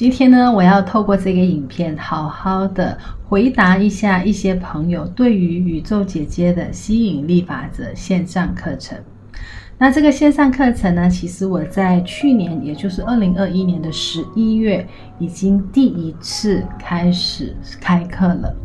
今天呢，我要透过这个影片，好好的回答一下一些朋友对于宇宙姐姐的吸引力法则线上课程。那这个线上课程呢，其实我在去年，也就是二零二一年的十一月，已经第一次开始开课了。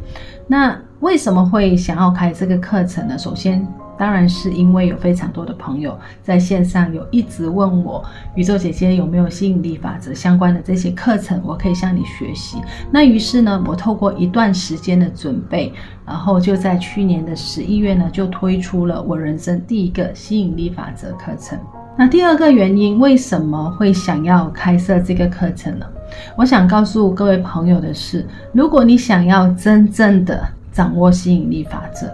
那为什么会想要开这个课程呢？首先，当然是因为有非常多的朋友在线上有一直问我，宇宙姐姐有没有吸引力法则相关的这些课程，我可以向你学习。那于是呢，我透过一段时间的准备，然后就在去年的十一月呢，就推出了我人生第一个吸引力法则课程。那第二个原因，为什么会想要开设这个课程呢？我想告诉各位朋友的是，如果你想要真正的掌握吸引力法则，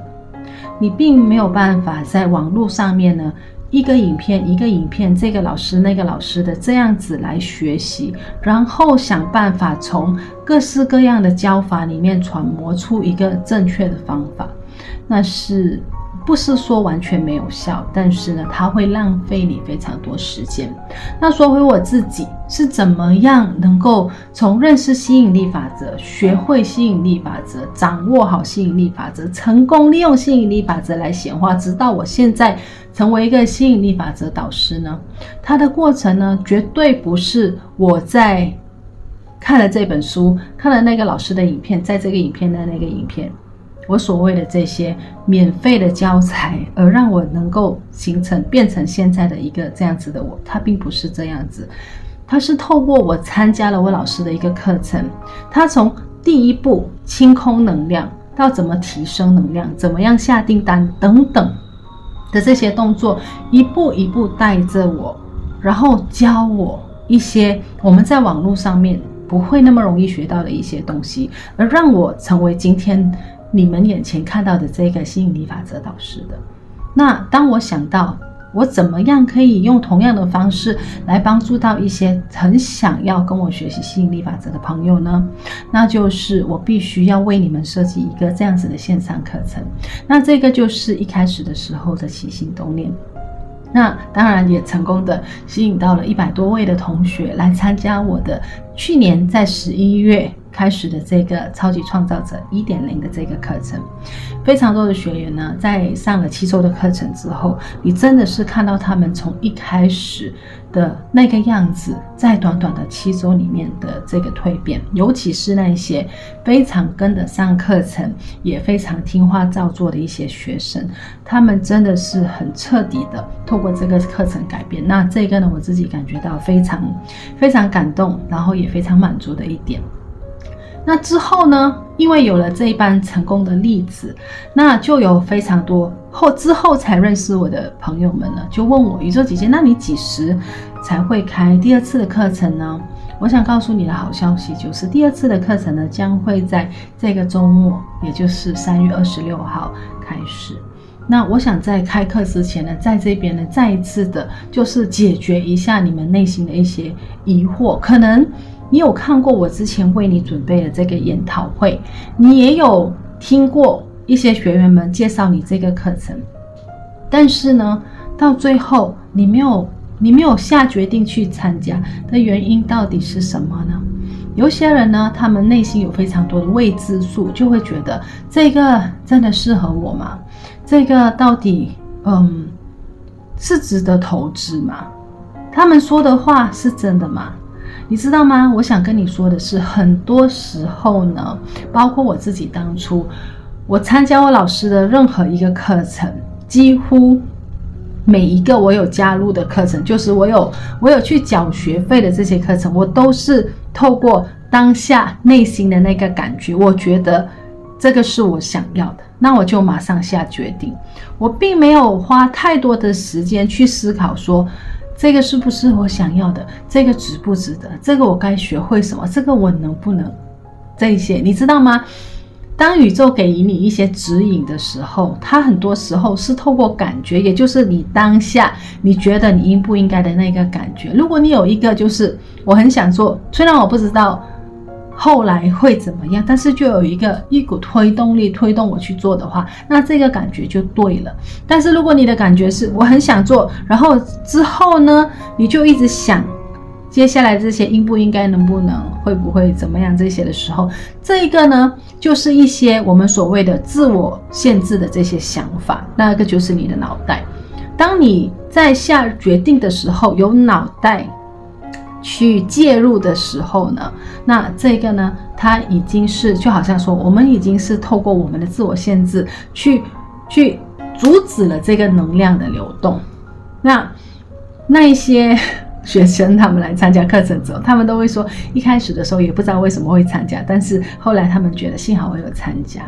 你并没有办法在网络上面呢，一个影片一个影片，这个老师那个老师的这样子来学习，然后想办法从各式各样的教法里面揣摩出一个正确的方法，那是。不是说完全没有效，但是呢，它会浪费你非常多时间。那说回我自己是怎么样能够从认识吸引力法则、学会吸引力法则、掌握好吸引力法则、成功利用吸引力法则来显化，直到我现在成为一个吸引力法则导师呢？它的过程呢，绝对不是我在看了这本书、看了那个老师的影片，在这个影片的那个影片。我所谓的这些免费的教材，而让我能够形成变成现在的一个这样子的我，它并不是这样子，它是透过我参加了我老师的一个课程，他从第一步清空能量到怎么提升能量，怎么样下订单等等的这些动作，一步一步带着我，然后教我一些我们在网络上面不会那么容易学到的一些东西，而让我成为今天。你们眼前看到的这个吸引力法则导师的，那当我想到我怎么样可以用同样的方式来帮助到一些很想要跟我学习吸引力法则的朋友呢？那就是我必须要为你们设计一个这样子的线上课程。那这个就是一开始的时候的起心动念。那当然也成功的吸引到了一百多位的同学来参加我的去年在十一月。开始的这个超级创造者一点零的这个课程，非常多的学员呢，在上了七周的课程之后，你真的是看到他们从一开始的那个样子，在短短的七周里面的这个蜕变，尤其是那些非常跟得上课程，也非常听话照做的一些学生，他们真的是很彻底的透过这个课程改变。那这个呢，我自己感觉到非常非常感动，然后也非常满足的一点。那之后呢，因为有了这一班成功的例子，那就有非常多后之后才认识我的朋友们呢，就问我宇宙姐姐，那你几时才会开第二次的课程呢？我想告诉你的好消息就是，第二次的课程呢，将会在这个周末，也就是三月二十六号开始。那我想在开课之前呢，在这边呢，再一次的，就是解决一下你们内心的一些疑惑，可能。你有看过我之前为你准备的这个研讨会，你也有听过一些学员们介绍你这个课程，但是呢，到最后你没有你没有下决定去参加的原因到底是什么呢？有些人呢，他们内心有非常多的未知数，就会觉得这个真的适合我吗？这个到底嗯是值得投资吗？他们说的话是真的吗？你知道吗？我想跟你说的是，很多时候呢，包括我自己当初，我参加我老师的任何一个课程，几乎每一个我有加入的课程，就是我有我有去缴学费的这些课程，我都是透过当下内心的那个感觉，我觉得这个是我想要的，那我就马上下决定，我并没有花太多的时间去思考说。这个是不是我想要的？这个值不值得？这个我该学会什么？这个我能不能？这一些你知道吗？当宇宙给予你一些指引的时候，它很多时候是透过感觉，也就是你当下你觉得你应不应该的那个感觉。如果你有一个就是我很想做，虽然我不知道。后来会怎么样？但是就有一个一股推动力推动我去做的话，那这个感觉就对了。但是如果你的感觉是我很想做，然后之后呢，你就一直想接下来这些应不应该、能不能、会不会怎么样这些的时候，这一个呢，就是一些我们所谓的自我限制的这些想法，那个就是你的脑袋。当你在下决定的时候，有脑袋去介入的时候呢，那这个呢，它已经是就好像说，我们已经是透过我们的自我限制去去阻止了这个能量的流动。那那一些。学生他们来参加课程之后，他们都会说，一开始的时候也不知道为什么会参加，但是后来他们觉得幸好我有参加，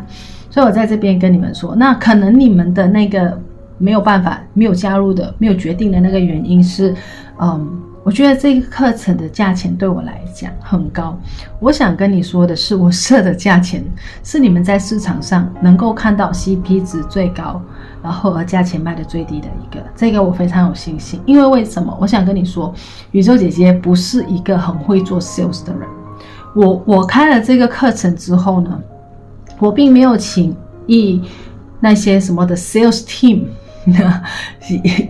所以我在这边跟你们说，那可能你们的那个没有办法没有加入的没有决定的那个原因是，嗯。我觉得这个课程的价钱对我来讲很高。我想跟你说的是，我设的价钱是你们在市场上能够看到 CP 值最高，然后而价钱卖的最低的一个。这个我非常有信心，因为为什么？我想跟你说，宇宙姐姐不是一个很会做 sales 的人。我我开了这个课程之后呢，我并没有请一那些什么的 sales team。那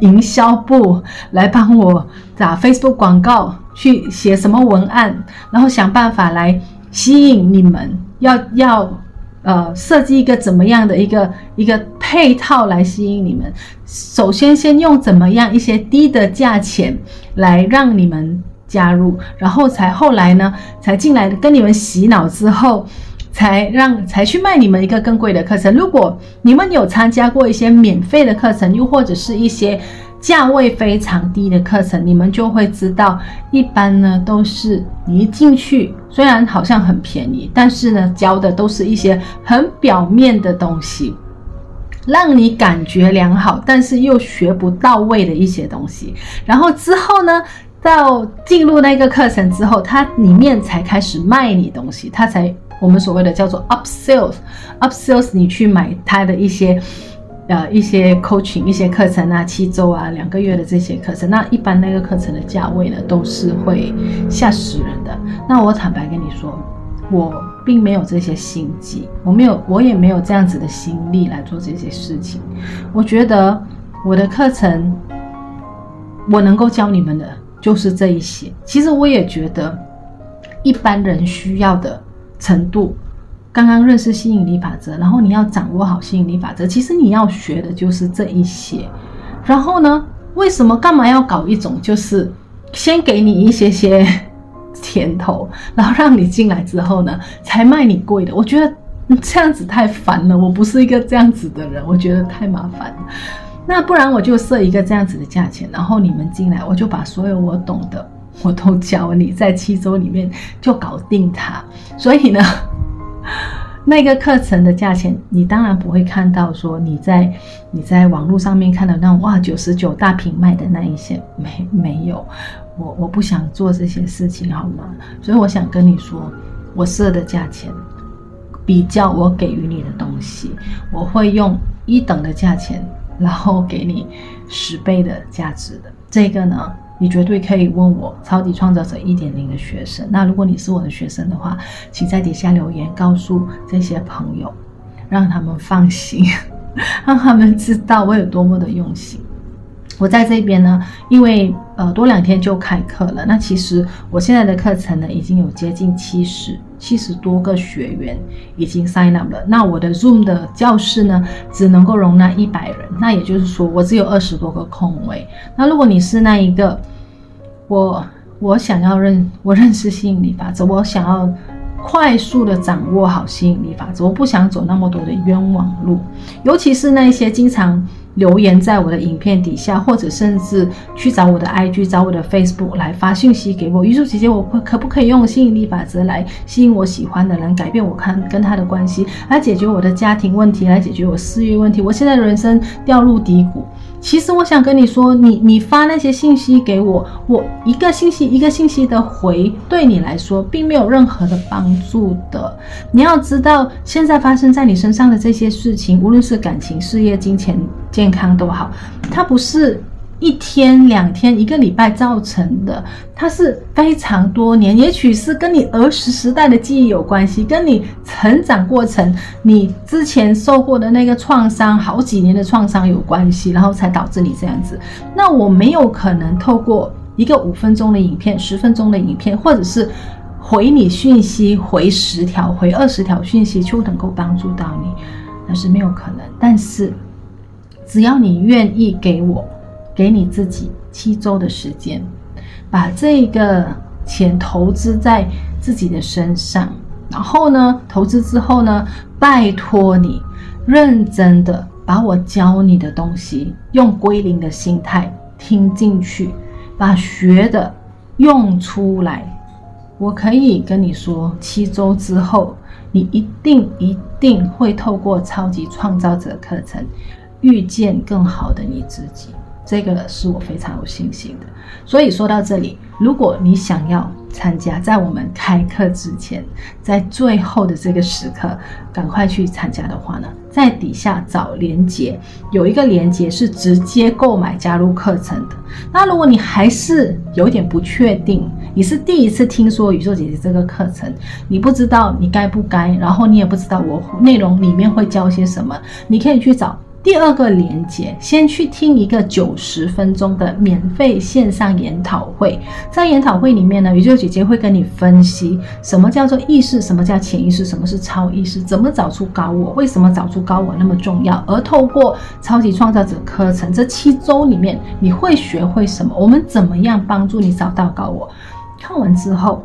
营销部来帮我打 Facebook 广告，去写什么文案，然后想办法来吸引你们，要要呃设计一个怎么样的一个一个配套来吸引你们。首先先用怎么样一些低的价钱来让你们加入，然后才后来呢才进来跟你们洗脑之后。才让才去卖你们一个更贵的课程。如果你们有参加过一些免费的课程，又或者是一些价位非常低的课程，你们就会知道，一般呢都是你一进去，虽然好像很便宜，但是呢教的都是一些很表面的东西，让你感觉良好，但是又学不到位的一些东西。然后之后呢，到进入那个课程之后，它里面才开始卖你东西，它才。我们所谓的叫做 upsells，upsells，你去买它的一些呃一些 coaching 一些课程啊，七周啊，两个月的这些课程，那一般那个课程的价位呢，都是会吓死人的。那我坦白跟你说，我并没有这些心机，我没有，我也没有这样子的心力来做这些事情。我觉得我的课程，我能够教你们的就是这一些。其实我也觉得一般人需要的。程度，刚刚认识吸引力法则，然后你要掌握好吸引力法则。其实你要学的就是这一些。然后呢，为什么干嘛要搞一种就是先给你一些些甜头，然后让你进来之后呢，才卖你贵的？我觉得这样子太烦了。我不是一个这样子的人，我觉得太麻烦了。那不然我就设一个这样子的价钱，然后你们进来，我就把所有我懂的。我都教你在七周里面就搞定它，所以呢，那个课程的价钱你当然不会看到说你在你在网络上面看到那种哇九十九大瓶卖的那一些没没有，我我不想做这些事情好吗？所以我想跟你说，我设的价钱比较我给予你的东西，我会用一等的价钱，然后给你十倍的价值的这个呢。你绝对可以问我超级创造者一点零的学生。那如果你是我的学生的话，请在底下留言告诉这些朋友，让他们放心，让他们知道我有多么的用心。我在这边呢，因为呃多两天就开课了。那其实我现在的课程呢，已经有接近七十七十多个学员已经 sign up 了。那我的 Zoom 的教室呢，只能够容纳一百人。那也就是说，我只有二十多个空位。那如果你是那一个，我我想要认我认识吸引力法则，我想要快速的掌握好吸引力法则，我不想走那么多的冤枉路，尤其是那些经常。留言在我的影片底下，或者甚至去找我的 IG、找我的 Facebook 来发信息给我。宇宙姐姐，我可不可以用吸引力法则来吸引我喜欢的人，改变我看跟他的关系，来解决我的家庭问题，来解决我私欲问题？我现在人生掉入低谷。其实我想跟你说，你你发那些信息给我，我一个信息一个信息的回，对你来说并没有任何的帮助的。你要知道，现在发生在你身上的这些事情，无论是感情、事业、金钱、健康都好，它不是。一天、两天、一个礼拜造成的，它是非常多年，也许是跟你儿时时代的记忆有关系，跟你成长过程、你之前受过的那个创伤，好几年的创伤有关系，然后才导致你这样子。那我没有可能透过一个五分钟的影片、十分钟的影片，或者是回你讯息回十条、回二十条讯息就能够帮助到你，那是没有可能。但是只要你愿意给我、给你自己七周的时间，把这个钱投资在自己的身上，然后呢，投资之后呢，拜托你认真的把我教你的东西用归零的心态听进去，把学的用出来。我可以跟你说，七周之后，你一定一定会透过超级创造者课程遇见更好的你自己。这个是我非常有信心的，所以说到这里，如果你想要参加，在我们开课之前，在最后的这个时刻，赶快去参加的话呢，在底下找连接，有一个连接是直接购买加入课程的。那如果你还是有点不确定，你是第一次听说宇宙姐姐这个课程，你不知道你该不该，然后你也不知道我内容里面会教些什么，你可以去找。第二个连接，先去听一个九十分钟的免费线上研讨会。在研讨会里面呢，宇宙姐姐会跟你分析什么叫做意识，什么叫潜意识，什么是超意识，怎么找出高我，为什么找出高我那么重要。而透过超级创造者课程这七周里面，你会学会什么？我们怎么样帮助你找到高我？看完之后，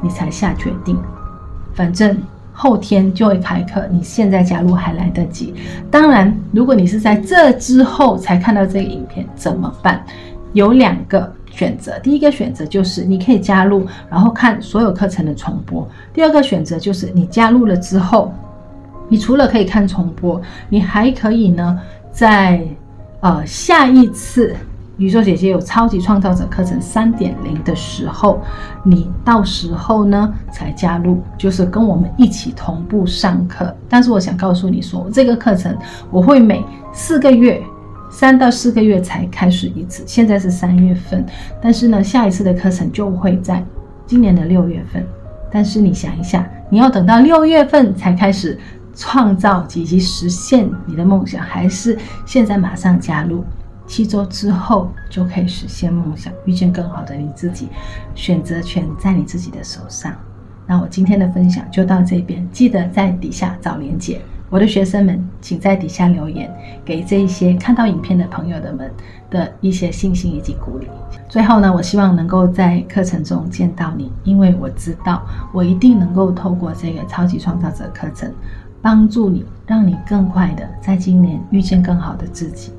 你才下决定。反正。后天就会开课，你现在加入还来得及。当然，如果你是在这之后才看到这个影片，怎么办？有两个选择。第一个选择就是你可以加入，然后看所有课程的重播。第二个选择就是你加入了之后，你除了可以看重播，你还可以呢，在呃下一次。宇宙姐姐有超级创造者课程三点零的时候，你到时候呢才加入，就是跟我们一起同步上课。但是我想告诉你说，这个课程我会每四个月，三到四个月才开始一次。现在是三月份，但是呢，下一次的课程就会在今年的六月份。但是你想一下，你要等到六月份才开始创造以及实现你的梦想，还是现在马上加入？七周之后就可以实现梦想，遇见更好的你自己，选择权在你自己的手上。那我今天的分享就到这边，记得在底下找连结。我的学生们，请在底下留言，给这一些看到影片的朋友的们的一些信心以及鼓励。最后呢，我希望能够在课程中见到你，因为我知道我一定能够透过这个超级创造者课程，帮助你，让你更快的在今年遇见更好的自己。